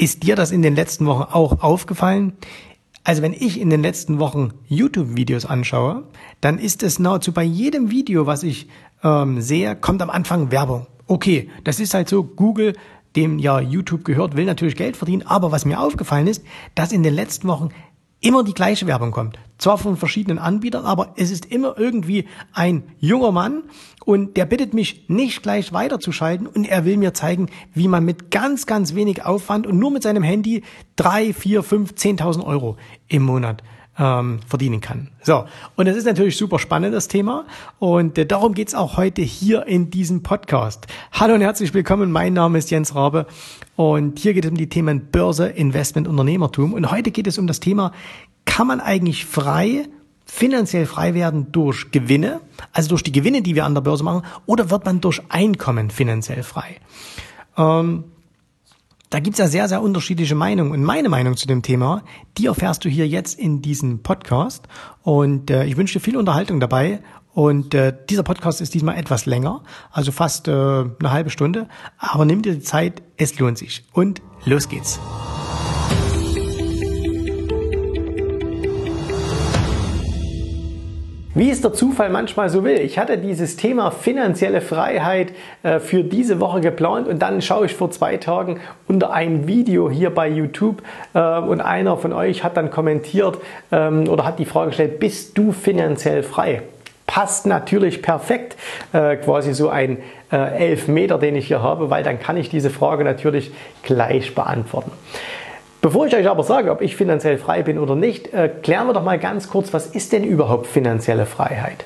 Ist dir das in den letzten Wochen auch aufgefallen? Also wenn ich in den letzten Wochen YouTube-Videos anschaue, dann ist es nahezu bei jedem Video, was ich ähm, sehe, kommt am Anfang Werbung. Okay, das ist halt so, Google, dem ja YouTube gehört, will natürlich Geld verdienen, aber was mir aufgefallen ist, dass in den letzten Wochen immer die gleiche Werbung kommt. Zwar von verschiedenen Anbietern, aber es ist immer irgendwie ein junger Mann und der bittet mich nicht gleich weiterzuschalten und er will mir zeigen, wie man mit ganz, ganz wenig Aufwand und nur mit seinem Handy drei, vier, fünf, zehntausend Euro im Monat ähm, verdienen kann. So, und das ist natürlich super spannend, das Thema. Und äh, darum geht's auch heute hier in diesem Podcast. Hallo und herzlich willkommen, mein Name ist Jens Rabe und hier geht es um die Themen Börse, Investment, Unternehmertum. Und heute geht es um das Thema, kann man eigentlich frei finanziell frei werden durch Gewinne, also durch die Gewinne, die wir an der Börse machen, oder wird man durch Einkommen finanziell frei? Ähm, da gibt's ja sehr, sehr unterschiedliche Meinungen. Und meine Meinung zu dem Thema, die erfährst du hier jetzt in diesem Podcast. Und äh, ich wünsche dir viel Unterhaltung dabei. Und äh, dieser Podcast ist diesmal etwas länger, also fast äh, eine halbe Stunde. Aber nimm dir die Zeit, es lohnt sich. Und los geht's. Wie es der Zufall manchmal so will. Ich hatte dieses Thema finanzielle Freiheit äh, für diese Woche geplant und dann schaue ich vor zwei Tagen unter ein Video hier bei YouTube äh, und einer von euch hat dann kommentiert ähm, oder hat die Frage gestellt, bist du finanziell frei? Passt natürlich perfekt, äh, quasi so ein äh, Elfmeter, den ich hier habe, weil dann kann ich diese Frage natürlich gleich beantworten. Bevor ich euch aber sage, ob ich finanziell frei bin oder nicht, äh, klären wir doch mal ganz kurz, was ist denn überhaupt finanzielle Freiheit?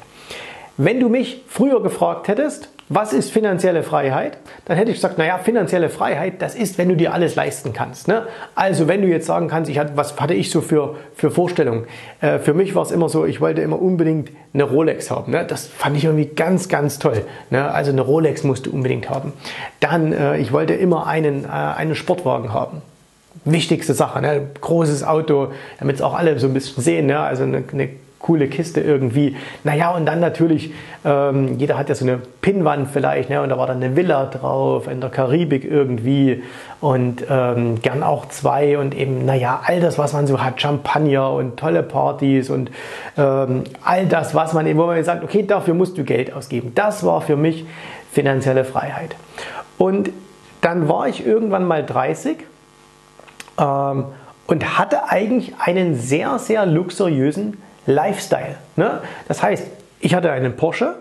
Wenn du mich früher gefragt hättest, was ist finanzielle Freiheit? Dann hätte ich gesagt, naja, finanzielle Freiheit, das ist, wenn du dir alles leisten kannst. Ne? Also wenn du jetzt sagen kannst, ich hatte, was hatte ich so für, für Vorstellungen? Äh, für mich war es immer so, ich wollte immer unbedingt eine Rolex haben. Ne? Das fand ich irgendwie ganz, ganz toll. Ne? Also eine Rolex musst du unbedingt haben. Dann, äh, ich wollte immer einen, äh, einen Sportwagen haben wichtigste Sache. Ne? Großes Auto, damit es auch alle so ein bisschen sehen. Ne? Also eine, eine coole Kiste irgendwie. Naja, und dann natürlich, ähm, jeder hat ja so eine Pinnwand vielleicht, ne? und da war dann eine Villa drauf, in der Karibik irgendwie und ähm, gern auch zwei und eben, naja, all das, was man so hat, Champagner und tolle Partys und ähm, all das, was man eben, wo man sagt, okay, dafür musst du Geld ausgeben. Das war für mich finanzielle Freiheit. Und dann war ich irgendwann mal 30 ähm, und hatte eigentlich einen sehr, sehr luxuriösen Lifestyle. Ne? Das heißt, ich hatte einen Porsche,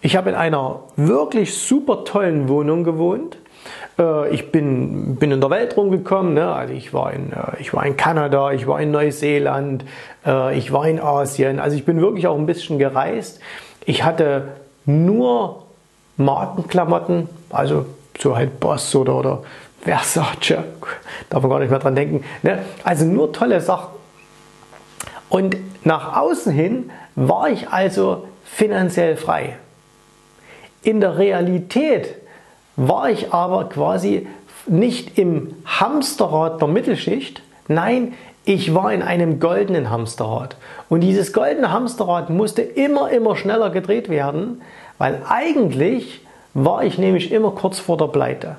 ich habe in einer wirklich super tollen Wohnung gewohnt. Äh, ich bin, bin in der Welt rumgekommen. Ne? Also ich war, in, äh, ich war in Kanada, ich war in Neuseeland, äh, ich war in Asien. Also ich bin wirklich auch ein bisschen gereist. Ich hatte nur Markenklamotten, also so halt Boss oder, oder Versace, darf man gar nicht mehr dran denken. Ne? Also nur tolle Sachen. Und nach außen hin war ich also finanziell frei. In der Realität war ich aber quasi nicht im Hamsterrad der Mittelschicht, nein, ich war in einem goldenen Hamsterrad. Und dieses goldene Hamsterrad musste immer, immer schneller gedreht werden, weil eigentlich war ich nämlich immer kurz vor der Pleite.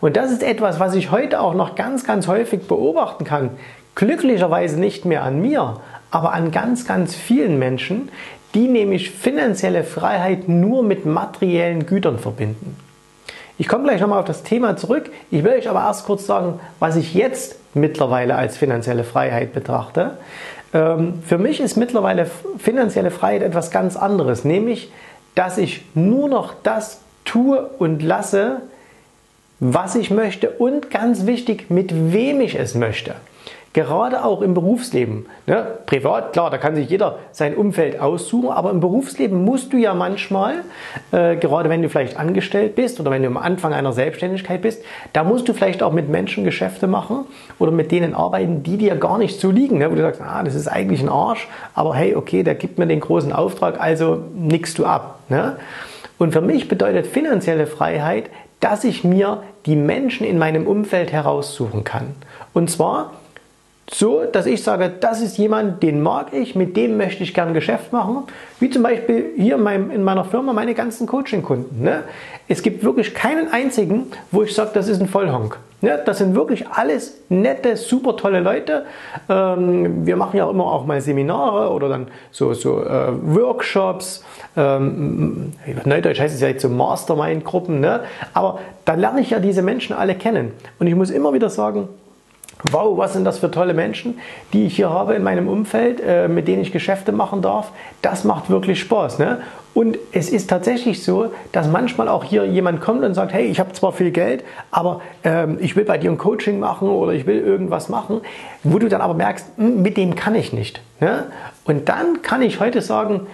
Und das ist etwas, was ich heute auch noch ganz, ganz häufig beobachten kann. Glücklicherweise nicht mehr an mir, aber an ganz, ganz vielen Menschen, die nämlich finanzielle Freiheit nur mit materiellen Gütern verbinden. Ich komme gleich nochmal auf das Thema zurück. Ich will euch aber erst kurz sagen, was ich jetzt mittlerweile als finanzielle Freiheit betrachte. Ähm, für mich ist mittlerweile finanzielle Freiheit etwas ganz anderes, nämlich, dass ich nur noch das tue und lasse, was ich möchte und ganz wichtig, mit wem ich es möchte. Gerade auch im Berufsleben. Ne? Privat, klar, da kann sich jeder sein Umfeld aussuchen, aber im Berufsleben musst du ja manchmal, äh, gerade wenn du vielleicht angestellt bist oder wenn du am Anfang einer Selbstständigkeit bist, da musst du vielleicht auch mit Menschen Geschäfte machen oder mit denen arbeiten, die dir gar nicht so liegen. Ne? Wo du sagst, ah, das ist eigentlich ein Arsch, aber hey, okay, der gibt mir den großen Auftrag, also nickst du ab. Ne? Und für mich bedeutet finanzielle Freiheit, dass ich mir die Menschen in meinem Umfeld heraussuchen kann. Und zwar so, dass ich sage, das ist jemand, den mag ich, mit dem möchte ich gern Geschäft machen. Wie zum Beispiel hier in, meinem, in meiner Firma meine ganzen Coaching-Kunden. Ne? Es gibt wirklich keinen einzigen, wo ich sage, das ist ein Vollhonk. Ne? Das sind wirklich alles nette, super tolle Leute. Ähm, wir machen ja immer auch mal Seminare oder dann so, so äh, Workshops. Ähm, Neudeutsch heißt es ja jetzt so Mastermind-Gruppen. Ne? Aber da lerne ich ja diese Menschen alle kennen. Und ich muss immer wieder sagen, wow, was sind das für tolle Menschen, die ich hier habe in meinem Umfeld, äh, mit denen ich Geschäfte machen darf. Das macht wirklich Spaß. Ne? Und es ist tatsächlich so, dass manchmal auch hier jemand kommt und sagt, hey, ich habe zwar viel Geld, aber ähm, ich will bei dir ein Coaching machen oder ich will irgendwas machen, wo du dann aber merkst, hm, mit dem kann ich nicht. Ne? Und dann kann ich heute sagen,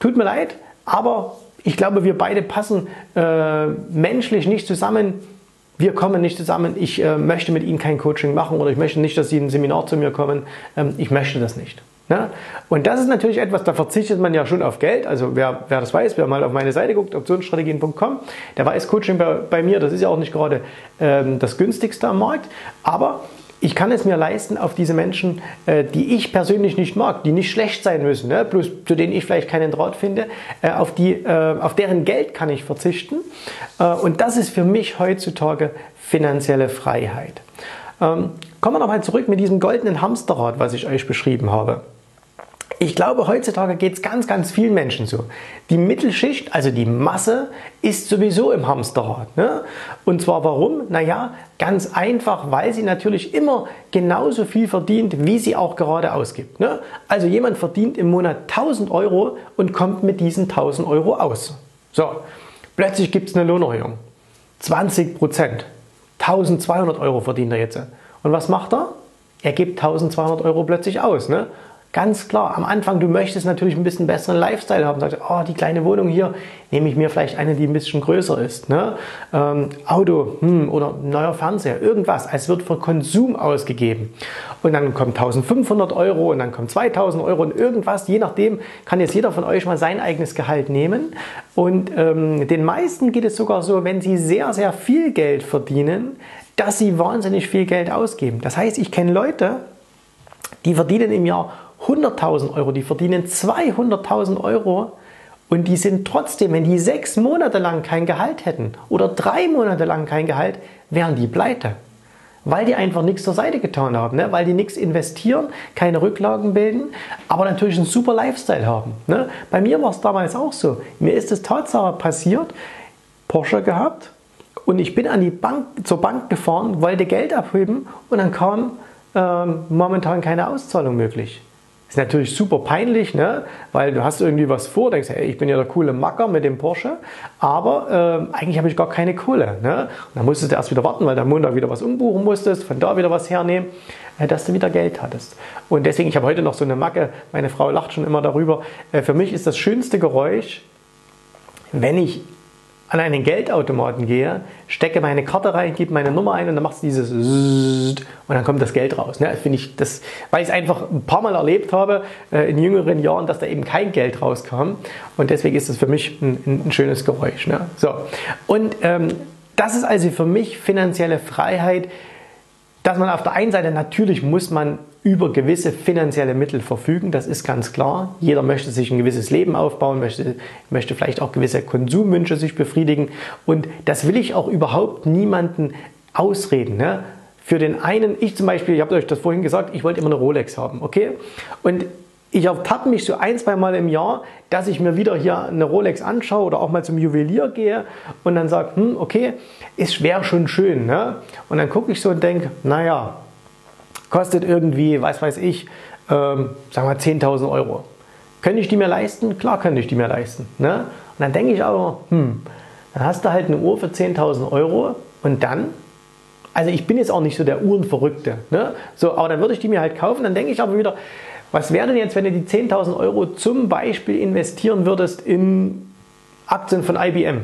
tut mir leid, aber ich glaube, wir beide passen äh, menschlich nicht zusammen wir kommen nicht zusammen, ich äh, möchte mit Ihnen kein Coaching machen oder ich möchte nicht, dass Sie ein Seminar zu mir kommen, ähm, ich möchte das nicht. Ne? Und das ist natürlich etwas, da verzichtet man ja schon auf Geld. Also wer, wer das weiß, wer mal auf meine Seite guckt, optionsstrategien.com, der weiß, Coaching bei, bei, mir, das ist ja auch nicht gerade ähm, das günstigste am Markt, aber ich kann es mir leisten, auf diese Menschen, äh, die ich persönlich nicht mag, die nicht schlecht sein müssen, ne, bloß zu denen ich vielleicht keinen Draht finde, äh, auf, die, äh, auf deren Geld kann ich verzichten. Und das ist für mich heutzutage finanzielle Freiheit. Ähm, kommen wir nochmal zurück mit diesem goldenen Hamsterrad, was ich euch beschrieben habe. Ich glaube, heutzutage geht es ganz, ganz vielen Menschen so. Die Mittelschicht, also die Masse, ist sowieso im Hamsterrad. Ne? Und zwar warum? Naja, ganz einfach, weil sie natürlich immer genauso viel verdient, wie sie auch gerade ausgibt. Ne? Also jemand verdient im Monat 1000 Euro und kommt mit diesen 1000 Euro aus. So, plötzlich gibt es eine Lohnerhöhung. 20 Prozent. 1200 Euro verdient er jetzt. Und was macht er? Er gibt 1200 Euro plötzlich aus. Ne? Ganz klar, am Anfang, du möchtest natürlich ein bisschen besseren Lifestyle haben. Sagst, oh, die kleine Wohnung hier, nehme ich mir vielleicht eine, die ein bisschen größer ist. Ne? Ähm, Auto hm, oder neuer Fernseher, irgendwas. Es wird für Konsum ausgegeben. Und dann kommt 1500 Euro und dann kommt 2000 Euro und irgendwas. Je nachdem kann jetzt jeder von euch mal sein eigenes Gehalt nehmen. Und ähm, den meisten geht es sogar so, wenn sie sehr, sehr viel Geld verdienen, dass sie wahnsinnig viel Geld ausgeben. Das heißt, ich kenne Leute, die verdienen im Jahr 100.000 Euro, die verdienen 200.000 Euro und die sind trotzdem, wenn die sechs Monate lang kein Gehalt hätten oder drei Monate lang kein Gehalt, wären die pleite. Weil die einfach nichts zur Seite getan haben, ne? weil die nichts investieren, keine Rücklagen bilden, aber natürlich einen super Lifestyle haben. Ne? Bei mir war es damals auch so. Mir ist es Tatsache passiert, Porsche gehabt und ich bin an die Bank, zur Bank gefahren, wollte Geld abheben und dann kam ähm, momentan keine Auszahlung möglich. Ist natürlich super peinlich, ne? weil du hast irgendwie was vor, denkst, hey, ich bin ja der coole Macker mit dem Porsche, aber äh, eigentlich habe ich gar keine Kohle. Ne? Und dann musstest du erst wieder warten, weil du am Montag wieder was umbuchen musstest, von da wieder was hernehmen, äh, dass du wieder Geld hattest. Und deswegen, ich habe heute noch so eine Macke, meine Frau lacht schon immer darüber. Äh, für mich ist das schönste Geräusch, wenn ich an einen Geldautomaten gehe, stecke meine Karte rein, gebe meine Nummer ein und dann macht es dieses und dann kommt das Geld raus. Ne? Finde ich das, weil ich es einfach ein paar Mal erlebt habe äh, in jüngeren Jahren, dass da eben kein Geld rauskam und deswegen ist das für mich ein, ein schönes Geräusch. Ne? So und ähm, das ist also für mich finanzielle Freiheit, dass man auf der einen Seite natürlich muss man über gewisse finanzielle Mittel verfügen, das ist ganz klar. Jeder möchte sich ein gewisses Leben aufbauen, möchte, möchte vielleicht auch gewisse Konsumwünsche sich befriedigen. Und das will ich auch überhaupt niemanden ausreden. Ne? Für den einen, ich zum Beispiel, ich habe euch das vorhin gesagt, ich wollte immer eine Rolex haben, okay? Und ich ertappe mich so ein, zwei Mal im Jahr, dass ich mir wieder hier eine Rolex anschaue oder auch mal zum Juwelier gehe und dann sage, hm, okay, ist schwer schon schön. Ne? Und dann gucke ich so und denke, naja, kostet irgendwie, was weiß ich, ähm, sagen wir 10.000 Euro. Könnte ich die mir leisten? Klar könnte ich die mir leisten. Ne? Und dann denke ich aber, hm, dann hast du halt eine Uhr für 10.000 Euro und dann, also ich bin jetzt auch nicht so der Uhrenverrückte, ne? so, aber dann würde ich die mir halt kaufen, dann denke ich aber wieder, was wäre denn jetzt, wenn du die 10.000 Euro zum Beispiel investieren würdest in Aktien von IBM?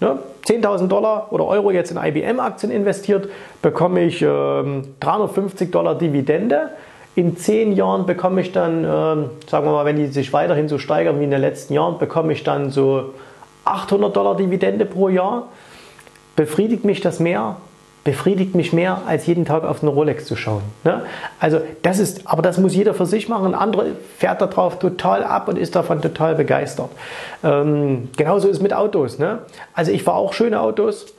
Ne? 10.000 Dollar oder Euro jetzt in IBM-Aktien investiert, bekomme ich ähm, 350 Dollar Dividende. In 10 Jahren bekomme ich dann, ähm, sagen wir mal, wenn die sich weiterhin so steigern wie in den letzten Jahren, bekomme ich dann so 800 Dollar Dividende pro Jahr. Befriedigt mich das mehr? Befriedigt mich mehr, als jeden Tag auf eine Rolex zu schauen. Ne? Also das ist, aber das muss jeder für sich machen. Ein anderer fährt darauf total ab und ist davon total begeistert. Ähm, genauso ist mit Autos. Ne? Also ich fahre auch schöne Autos.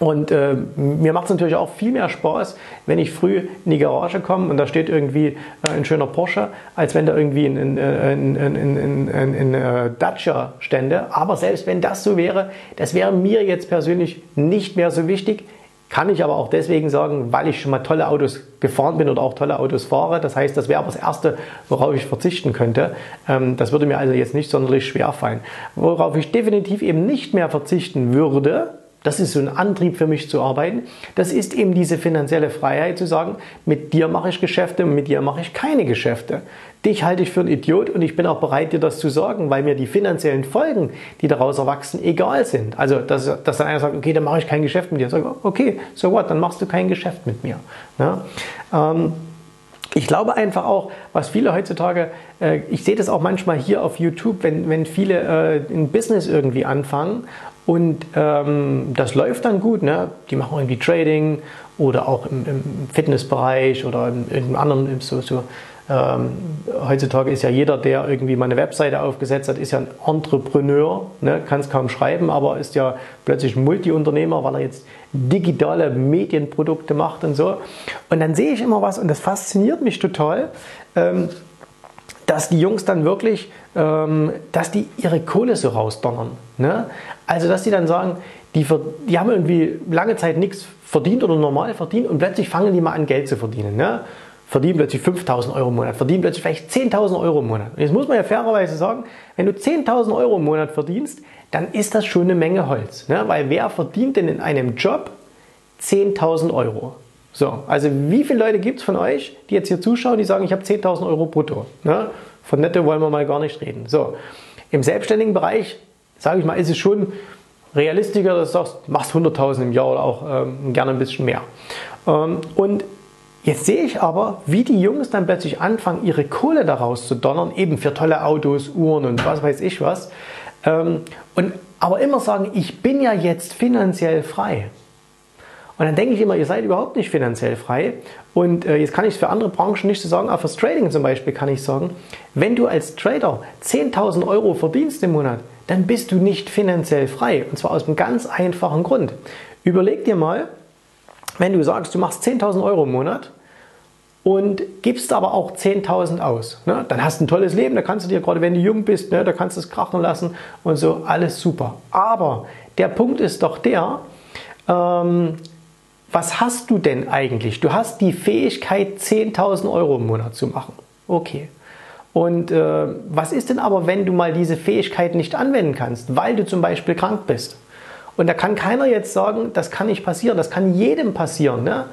Und äh, mir macht es natürlich auch viel mehr Spaß, wenn ich früh in die Garage komme und da steht irgendwie äh, ein schöner Porsche, als wenn da irgendwie ein, ein, ein, ein äh, Dacia stände. Aber selbst wenn das so wäre, das wäre mir jetzt persönlich nicht mehr so wichtig. Kann ich aber auch deswegen sagen, weil ich schon mal tolle Autos gefahren bin oder auch tolle Autos fahre. Das heißt, das wäre aber das Erste, worauf ich verzichten könnte. Ähm, das würde mir also jetzt nicht sonderlich schwer fallen. Worauf ich definitiv eben nicht mehr verzichten würde, das ist so ein Antrieb für mich zu arbeiten. Das ist eben diese finanzielle Freiheit zu sagen, mit dir mache ich Geschäfte und mit dir mache ich keine Geschäfte. Dich halte ich für einen Idiot und ich bin auch bereit, dir das zu sagen, weil mir die finanziellen Folgen, die daraus erwachsen, egal sind. Also, dass, dass dann einer sagt, okay, dann mache ich kein Geschäft mit dir. Ich sage, okay, so what, dann machst du kein Geschäft mit mir. Ja? Ähm, ich glaube einfach auch, was viele heutzutage, äh, ich sehe das auch manchmal hier auf YouTube, wenn, wenn viele äh, ein Business irgendwie anfangen und ähm, das läuft dann gut. Ne? Die machen irgendwie Trading oder auch im, im Fitnessbereich oder in irgendeinem anderen. So, so, ähm, heutzutage ist ja jeder, der irgendwie mal eine Webseite aufgesetzt hat, ist ja ein Entrepreneur. Ne? Kann es kaum schreiben, aber ist ja plötzlich ein Multiunternehmer, weil er jetzt digitale Medienprodukte macht und so. Und dann sehe ich immer was und das fasziniert mich total. Ähm, dass die Jungs dann wirklich, ähm, dass die ihre Kohle so rausdonnern. Ne? Also, dass die dann sagen, die, die haben irgendwie lange Zeit nichts verdient oder normal verdient und plötzlich fangen die mal an, Geld zu verdienen. Ne? Verdienen plötzlich 5000 Euro im Monat, verdienen plötzlich vielleicht 10.000 Euro im Monat. Und jetzt muss man ja fairerweise sagen, wenn du 10.000 Euro im Monat verdienst, dann ist das schon eine Menge Holz. Ne? Weil wer verdient denn in einem Job 10.000 Euro? So, also wie viele Leute gibt es von euch, die jetzt hier zuschauen, die sagen, ich habe 10.000 Euro brutto? Ne? Von netto wollen wir mal gar nicht reden. So, im selbstständigen Bereich, sage ich mal, ist es schon realistischer, dass du sagst, machst 100.000 im Jahr oder auch ähm, gerne ein bisschen mehr. Ähm, und Jetzt sehe ich aber, wie die Jungs dann plötzlich anfangen, ihre Kohle daraus zu donnern, eben für tolle Autos, Uhren und was weiß ich was. Ähm, und aber immer sagen, ich bin ja jetzt finanziell frei. Und dann denke ich immer, ihr seid überhaupt nicht finanziell frei. Und äh, jetzt kann ich es für andere Branchen nicht so sagen, aber fürs Trading zum Beispiel kann ich sagen, wenn du als Trader 10.000 Euro verdienst im Monat, dann bist du nicht finanziell frei. Und zwar aus einem ganz einfachen Grund. Überleg dir mal, wenn du sagst, du machst 10.000 Euro im Monat und gibst aber auch 10.000 aus, ne? dann hast du ein tolles Leben, da kannst du dir, gerade wenn du jung bist, ne, da kannst du es krachen lassen und so, alles super. Aber der Punkt ist doch der, ähm, was hast du denn eigentlich? Du hast die Fähigkeit, 10.000 Euro im Monat zu machen. Okay. Und äh, was ist denn aber, wenn du mal diese Fähigkeit nicht anwenden kannst, weil du zum Beispiel krank bist? Und da kann keiner jetzt sagen, das kann nicht passieren. Das kann jedem passieren. Ne?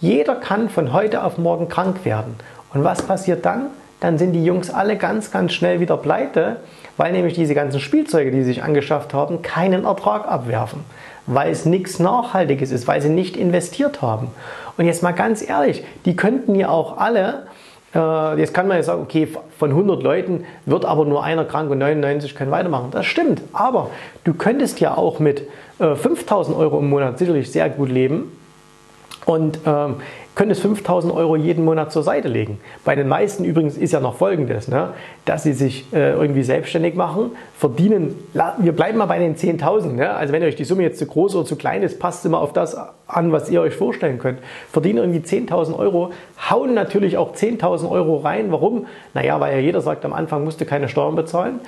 Jeder kann von heute auf morgen krank werden. Und was passiert dann? Dann sind die Jungs alle ganz, ganz schnell wieder pleite, weil nämlich diese ganzen Spielzeuge, die sie sich angeschafft haben, keinen Ertrag abwerfen weil es nichts Nachhaltiges ist, weil sie nicht investiert haben. Und jetzt mal ganz ehrlich, die könnten ja auch alle, äh, jetzt kann man ja sagen, okay, von 100 Leuten wird aber nur einer krank und 99 können weitermachen. Das stimmt, aber du könntest ja auch mit äh, 5000 Euro im Monat sicherlich sehr gut leben. Und ähm, könntest 5000 Euro jeden Monat zur Seite legen. Bei den meisten übrigens ist ja noch Folgendes, ne? dass sie sich äh, irgendwie selbstständig machen, verdienen, wir bleiben mal bei den 10.000, ne? also wenn euch die Summe jetzt zu groß oder zu klein ist, passt immer auf das an, was ihr euch vorstellen könnt. Verdienen irgendwie 10.000 Euro, hauen natürlich auch 10.000 Euro rein. Warum? Naja, weil ja jeder sagt, am Anfang musst du keine Steuern bezahlen.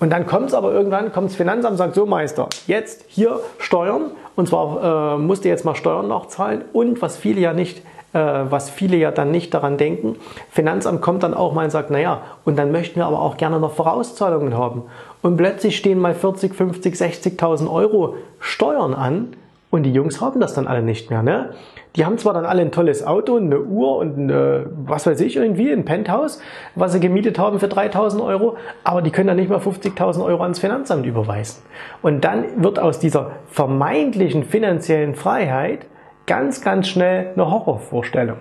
Und dann kommt es aber irgendwann, kommt das Finanzamt und sagt, so Meister, jetzt hier Steuern. Und zwar äh, musst du jetzt mal Steuern nachzahlen. Und was viele ja nicht was viele ja dann nicht daran denken. Finanzamt kommt dann auch mal und sagt, naja, und dann möchten wir aber auch gerne noch Vorauszahlungen haben. Und plötzlich stehen mal 40, 50, 60.000 Euro Steuern an und die Jungs haben das dann alle nicht mehr. Ne? Die haben zwar dann alle ein tolles Auto, eine Uhr und eine, was weiß ich irgendwie, ein Penthouse, was sie gemietet haben für 3000 Euro, aber die können dann nicht mal 50.000 Euro ans Finanzamt überweisen. Und dann wird aus dieser vermeintlichen finanziellen Freiheit ganz, ganz schnell eine Horrorvorstellung.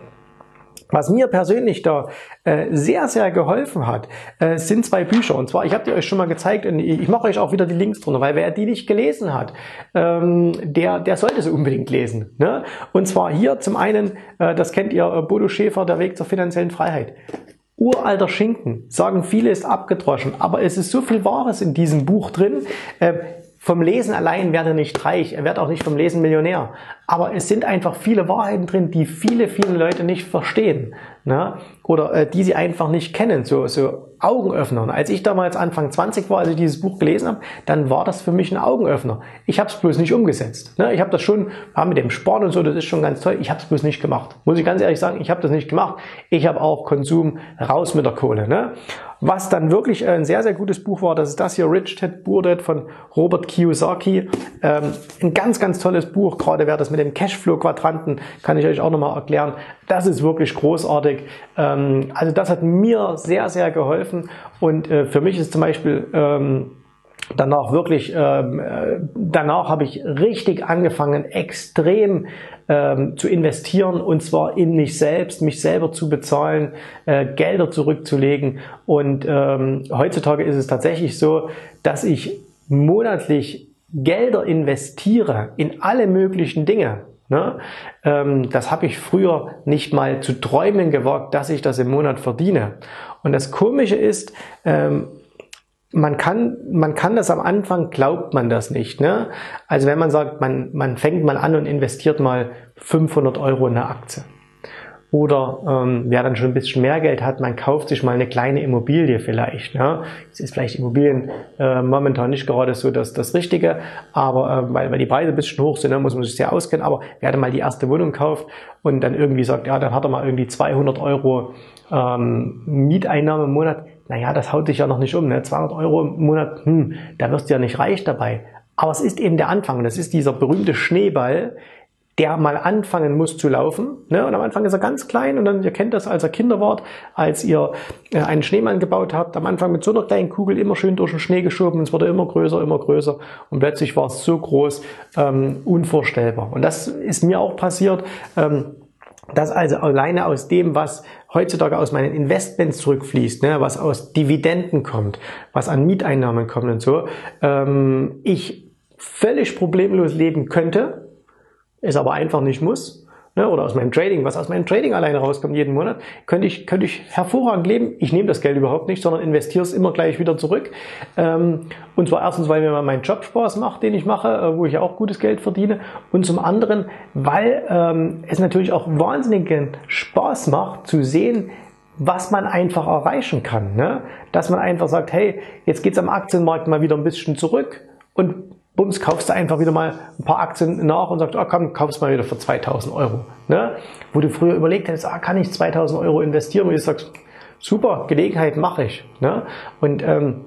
Was mir persönlich da äh, sehr, sehr geholfen hat, äh, sind zwei Bücher. Und zwar, ich habe die euch schon mal gezeigt und ich mache euch auch wieder die Links drunter, weil wer die nicht gelesen hat, ähm, der, der sollte sie unbedingt lesen. Ne? Und zwar hier zum einen, äh, das kennt ihr, äh, Bodo Schäfer, Der Weg zur finanziellen Freiheit. Uralter Schinken, sagen viele, ist abgedroschen, aber es ist so viel Wahres in diesem Buch drin. Äh, vom Lesen allein werde er nicht reich, er wird auch nicht vom Lesen Millionär. Aber es sind einfach viele Wahrheiten drin, die viele, viele Leute nicht verstehen. Ne? Oder äh, die sie einfach nicht kennen, so, so Augenöffner. Als ich damals Anfang 20 war, als ich dieses Buch gelesen habe, dann war das für mich ein Augenöffner. Ich habe es bloß nicht umgesetzt. Ne? Ich habe das schon, war mit dem Sport und so, das ist schon ganz toll. Ich habe es bloß nicht gemacht. Muss ich ganz ehrlich sagen, ich habe das nicht gemacht. Ich habe auch Konsum raus mit der Kohle. Ne? Was dann wirklich ein sehr, sehr gutes Buch war, das ist das hier, Rich Dad Poor Dad von Robert Kiyosaki. Ähm, ein ganz, ganz tolles Buch, gerade wer das mit dem Cashflow-Quadranten, kann ich euch auch nochmal erklären. Das ist wirklich großartig. Ähm, also das hat mir sehr, sehr geholfen und äh, für mich ist zum Beispiel... Ähm, danach wirklich, ähm, äh, danach habe ich richtig angefangen, extrem ähm, zu investieren und zwar in mich selbst, mich selber zu bezahlen, äh, Gelder zurückzulegen. Und ähm, heutzutage ist es tatsächlich so, dass ich monatlich Gelder investiere in alle möglichen Dinge. Ne? Ähm, das habe ich früher nicht mal zu träumen gewagt, dass ich das im Monat verdiene. Und das Komische ist, ähm, man kann, man kann das am Anfang, glaubt man das nicht. Ne? Also wenn man sagt, man, man fängt mal an und investiert mal 500 Euro in eine Aktie. Oder ähm, wer dann schon ein bisschen mehr Geld hat, man kauft sich mal eine kleine Immobilie vielleicht. Ne? Es ist vielleicht Immobilien äh, momentan nicht gerade so das, das Richtige, aber äh, weil, weil die Preise ein bisschen hoch sind, ne, muss man sich sehr auskennen. Aber wer dann mal die erste Wohnung kauft und dann irgendwie sagt, ja, dann hat er mal irgendwie 200 Euro ähm, Mieteinnahme im Monat, naja, das haut dich ja noch nicht um. Ne? 200 Euro im Monat, hm, da wirst du ja nicht reich dabei. Aber es ist eben der Anfang. Das ist dieser berühmte Schneeball, der mal anfangen muss zu laufen. Ne? Und am Anfang ist er ganz klein und dann, ihr kennt das, als er Kinder wart, als ihr äh, einen Schneemann gebaut habt, am Anfang mit so einer kleinen Kugel immer schön durch den Schnee geschoben, es wurde immer größer, immer größer und plötzlich war es so groß, ähm, unvorstellbar. Und das ist mir auch passiert. Ähm, dass also alleine aus dem, was heutzutage aus meinen Investments zurückfließt, ne, was aus Dividenden kommt, was an Mieteinnahmen kommt und so, ähm, ich völlig problemlos leben könnte, es aber einfach nicht muss ne, oder aus meinem Trading, was aus meinem Trading alleine rauskommt jeden Monat, könnte ich, könnte ich hervorragend leben. Ich nehme das Geld überhaupt nicht, sondern investiere es immer gleich wieder zurück. Ähm, und zwar erstens, weil mir mein Job Spaß macht, den ich mache, äh, wo ich auch gutes Geld verdiene. Und zum anderen, weil ähm, es natürlich auch wahnsinnigen Spaß macht zu sehen, was man einfach erreichen kann. Ne? Dass man einfach sagt, hey, jetzt geht's am Aktienmarkt mal wieder ein bisschen zurück und bums, kaufst du einfach wieder mal ein paar Aktien nach und sagst, oh komm, kaufst mal wieder für 2000 Euro. Ne? Wo du früher überlegt hättest, ah, kann ich 2000 Euro investieren? Und du sagst, super, Gelegenheit mache ich. Ne? Und ähm,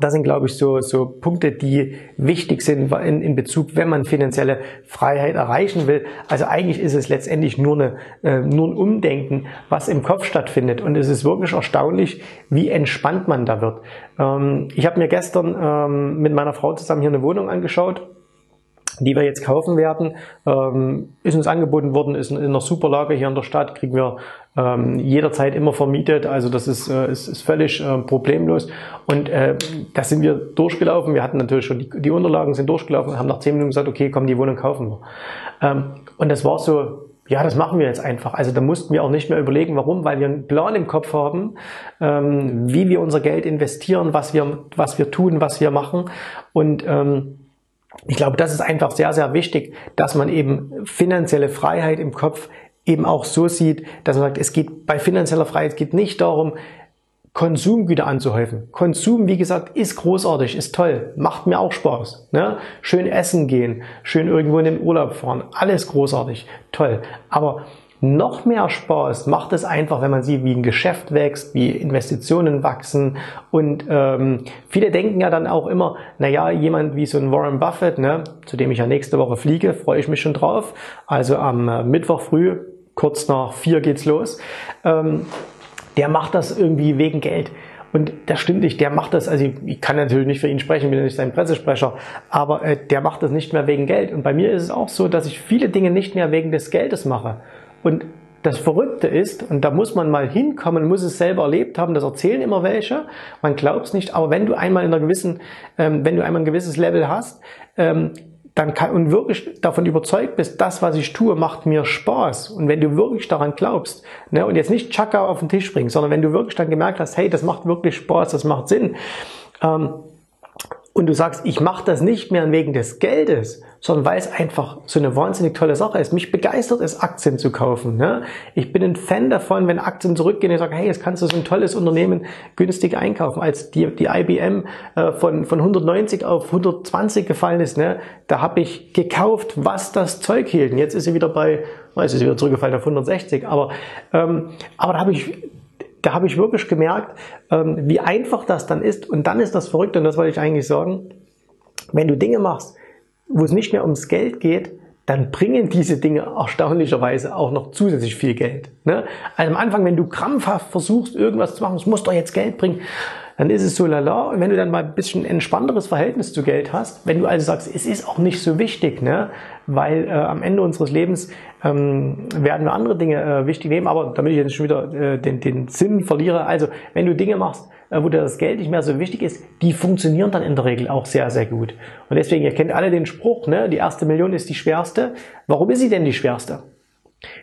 das sind, glaube ich, so, so Punkte, die wichtig sind in, in Bezug, wenn man finanzielle Freiheit erreichen will. Also eigentlich ist es letztendlich nur, eine, äh, nur ein Umdenken, was im Kopf stattfindet. Und es ist wirklich erstaunlich, wie entspannt man da wird. Ähm, ich habe mir gestern ähm, mit meiner Frau zusammen hier eine Wohnung angeschaut die wir jetzt kaufen werden, ähm, ist uns angeboten worden, ist in einer super Lage hier in der Stadt, kriegen wir ähm, jederzeit immer vermietet, also das ist, äh, ist, ist völlig äh, problemlos und äh, da sind wir durchgelaufen, wir hatten natürlich schon die, die Unterlagen sind durchgelaufen, haben nach zehn Minuten gesagt, okay, komm, die Wohnung kaufen wir. Ähm, und das war so, ja, das machen wir jetzt einfach. Also da mussten wir auch nicht mehr überlegen, warum, weil wir einen Plan im Kopf haben, ähm, wie wir unser Geld investieren, was wir, was wir tun, was wir machen und ähm, ich glaube, das ist einfach sehr, sehr wichtig, dass man eben finanzielle Freiheit im Kopf eben auch so sieht, dass man sagt, es geht bei finanzieller Freiheit, es geht nicht darum, Konsumgüter anzuhäufen. Konsum, wie gesagt, ist großartig, ist toll, macht mir auch Spaß. Ne? Schön essen gehen, schön irgendwo in den Urlaub fahren, alles großartig, toll. Aber noch mehr Spaß macht es einfach, wenn man sieht, wie ein Geschäft wächst, wie Investitionen wachsen. Und ähm, viele denken ja dann auch immer, naja, jemand wie so ein Warren Buffett, ne, zu dem ich ja nächste Woche fliege, freue ich mich schon drauf. Also am äh, Mittwoch früh, kurz nach vier geht's los. Ähm, der macht das irgendwie wegen Geld. Und das stimmt nicht, der macht das, also ich kann natürlich nicht für ihn sprechen, bin ja nicht sein Pressesprecher, aber äh, der macht das nicht mehr wegen Geld. Und bei mir ist es auch so, dass ich viele Dinge nicht mehr wegen des Geldes mache. Und das Verrückte ist, und da muss man mal hinkommen, muss es selber erlebt haben, das erzählen immer welche, man glaubt es nicht, aber wenn du einmal in einer gewissen, ähm, wenn du einmal ein gewisses Level hast, ähm, dann kann, und wirklich davon überzeugt bist, das, was ich tue, macht mir Spaß. Und wenn du wirklich daran glaubst, ne, und jetzt nicht Chaka auf den Tisch bringen, sondern wenn du wirklich dann gemerkt hast, hey, das macht wirklich Spaß, das macht Sinn, ähm, und du sagst, ich mache das nicht mehr wegen des Geldes, sondern weil es einfach so eine wahnsinnig tolle Sache ist. Mich begeistert es, Aktien zu kaufen. Ne? Ich bin ein Fan davon, wenn Aktien zurückgehen und ich sage, hey, jetzt kannst du so ein tolles Unternehmen günstig einkaufen. Als die, die IBM äh, von, von 190 auf 120 gefallen ist, ne, da habe ich gekauft, was das Zeug hielt. Und jetzt ist sie wieder bei, es ist wieder zurückgefallen auf 160, aber, ähm, aber da habe ich da habe ich wirklich gemerkt, ähm, wie einfach das dann ist. Und dann ist das verrückt, und das wollte ich eigentlich sagen, wenn du Dinge machst, wo es nicht mehr ums Geld geht, dann bringen diese Dinge erstaunlicherweise auch noch zusätzlich viel Geld. Ne? Also am Anfang, wenn du krampfhaft versuchst, irgendwas zu machen, es muss doch jetzt Geld bringen, dann ist es so lala. Und wenn du dann mal ein bisschen entspannteres Verhältnis zu Geld hast, wenn du also sagst, es ist auch nicht so wichtig, ne? weil äh, am Ende unseres Lebens ähm, werden wir andere Dinge äh, wichtig nehmen, aber damit ich jetzt schon wieder äh, den, den Sinn verliere, also wenn du Dinge machst, äh, wo dir das Geld nicht mehr so wichtig ist, die funktionieren dann in der Regel auch sehr, sehr gut. Und deswegen, ihr kennt alle den Spruch, ne? die erste Million ist die schwerste. Warum ist sie denn die schwerste?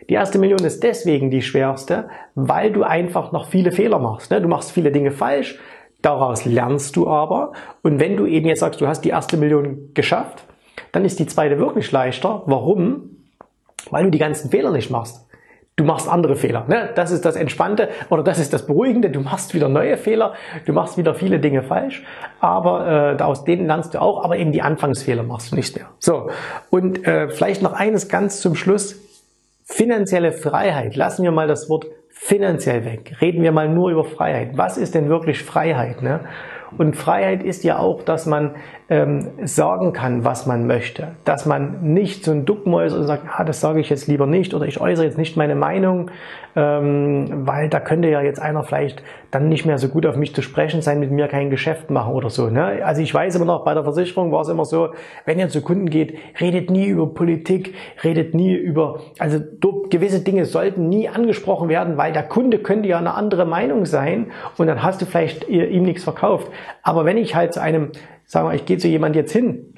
Die erste Million ist deswegen die schwerste, weil du einfach noch viele Fehler machst. Ne? Du machst viele Dinge falsch, Daraus lernst du aber. Und wenn du eben jetzt sagst, du hast die erste Million geschafft, dann ist die zweite wirklich leichter. Warum? Weil du die ganzen Fehler nicht machst. Du machst andere Fehler. Ne? Das ist das Entspannte oder das ist das Beruhigende. Du machst wieder neue Fehler, du machst wieder viele Dinge falsch, aber äh, aus denen lernst du auch, aber eben die Anfangsfehler machst du nicht mehr. So, und äh, vielleicht noch eines ganz zum Schluss. Finanzielle Freiheit. Lassen wir mal das Wort finanziell weg. Reden wir mal nur über Freiheit. Was ist denn wirklich Freiheit? Ne? Und Freiheit ist ja auch, dass man ähm, sagen kann, was man möchte. Dass man nicht so ein Duckmäus und sagt, ah, das sage ich jetzt lieber nicht oder ich äußere jetzt nicht meine Meinung, ähm, weil da könnte ja jetzt einer vielleicht dann nicht mehr so gut auf mich zu sprechen sein, mit mir kein Geschäft machen oder so. Ne? Also ich weiß immer noch, bei der Versicherung war es immer so, wenn ihr zu Kunden geht, redet nie über Politik, redet nie über, also gewisse Dinge sollten nie angesprochen werden, weil der Kunde könnte ja eine andere Meinung sein und dann hast du vielleicht ihm nichts verkauft. Aber wenn ich halt zu einem sagen wir, ich gehe zu jemand jetzt hin,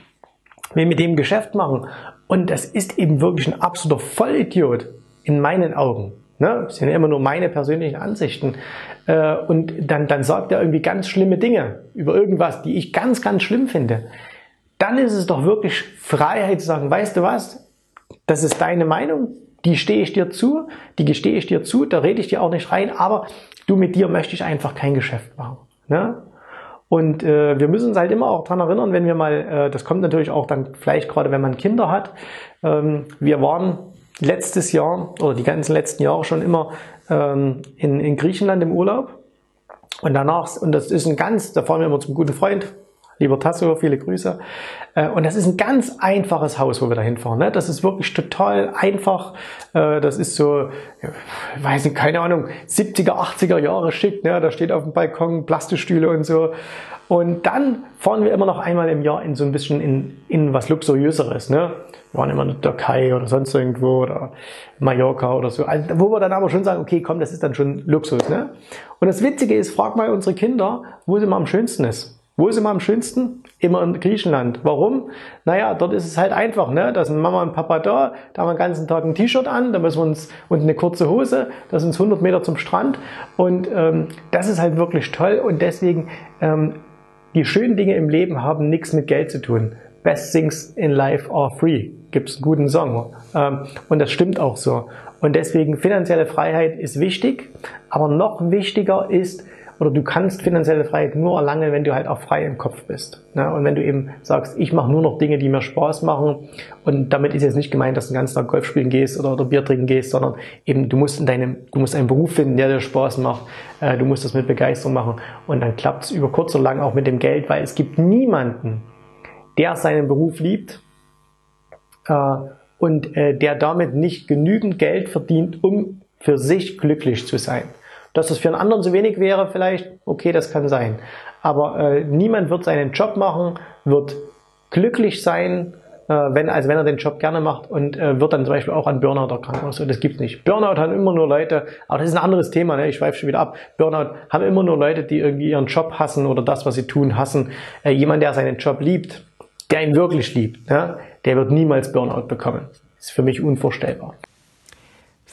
will mit dem Geschäft machen und das ist eben wirklich ein absoluter Vollidiot in meinen Augen. Ne? Das sind ja immer nur meine persönlichen Ansichten. Äh, und dann, dann sagt er irgendwie ganz schlimme Dinge über irgendwas, die ich ganz, ganz schlimm finde. Dann ist es doch wirklich Freiheit zu sagen, weißt du was, das ist deine Meinung, die stehe ich dir zu, die gestehe ich dir zu, da rede ich dir auch nicht rein, aber du mit dir möchte ich einfach kein Geschäft machen. Ne? Und äh, wir müssen uns halt immer auch dran erinnern, wenn wir mal, äh, das kommt natürlich auch dann vielleicht gerade, wenn man Kinder hat. Ähm, wir waren letztes Jahr oder die ganzen letzten Jahre schon immer ähm, in, in Griechenland im Urlaub. Und danach, und das ist ein ganz, da fahren wir immer zum guten Freund, Lieber Tasso, viele Grüße. Äh, und das ist ein ganz einfaches Haus, wo wir da hinfahren. Ne? Das ist wirklich total einfach. Äh, das ist so, ich weiß nicht, keine Ahnung, 70er, 80er Jahre schick. Ne? Da steht auf dem Balkon Plastikstühle und so. Und dann fahren wir immer noch einmal im Jahr in so ein bisschen in, in was Luxuriöseres. Ne? Wir waren immer in der Türkei oder sonst irgendwo oder Mallorca oder so. Also, wo wir dann aber schon sagen, okay, komm, das ist dann schon Luxus. Ne? Und das Witzige ist, frag mal unsere Kinder, wo es immer am schönsten ist. Wo ist immer am schönsten? Immer in Griechenland. Warum? Naja, dort ist es halt einfach, ne? Da sind Mama und Papa da, da haben wir den ganzen Tag ein T-Shirt an, da müssen wir uns, und eine kurze Hose, da sind es 100 Meter zum Strand und ähm, das ist halt wirklich toll und deswegen, ähm, die schönen Dinge im Leben haben nichts mit Geld zu tun. Best things in life are free. Gibt's einen guten Song. Ähm, und das stimmt auch so. Und deswegen finanzielle Freiheit ist wichtig, aber noch wichtiger ist, oder du kannst finanzielle Freiheit nur erlangen, wenn du halt auch frei im Kopf bist. Ne? Und wenn du eben sagst, ich mache nur noch Dinge, die mir Spaß machen und damit ist jetzt nicht gemeint, dass du den ganzen Tag Golf spielen gehst oder, oder Bier trinken gehst, sondern eben du musst in deinem, du musst einen Beruf finden, der dir Spaß macht, äh, du musst das mit Begeisterung machen und dann klappt es über kurz oder lang auch mit dem Geld, weil es gibt niemanden, der seinen Beruf liebt äh, und äh, der damit nicht genügend Geld verdient, um für sich glücklich zu sein. Dass das für einen anderen zu wenig wäre, vielleicht, okay, das kann sein. Aber äh, niemand wird seinen Job machen, wird glücklich sein äh, wenn, als wenn er den Job gerne macht und äh, wird dann zum Beispiel auch an Burnout erkranken. So, das gibt's nicht. Burnout haben immer nur Leute, aber das ist ein anderes Thema, ne? ich schweife schon wieder ab. Burnout haben immer nur Leute, die irgendwie ihren Job hassen oder das, was sie tun, hassen. Äh, jemand, der seinen Job liebt, der ihn wirklich liebt, ja? der wird niemals Burnout bekommen. Das ist für mich unvorstellbar.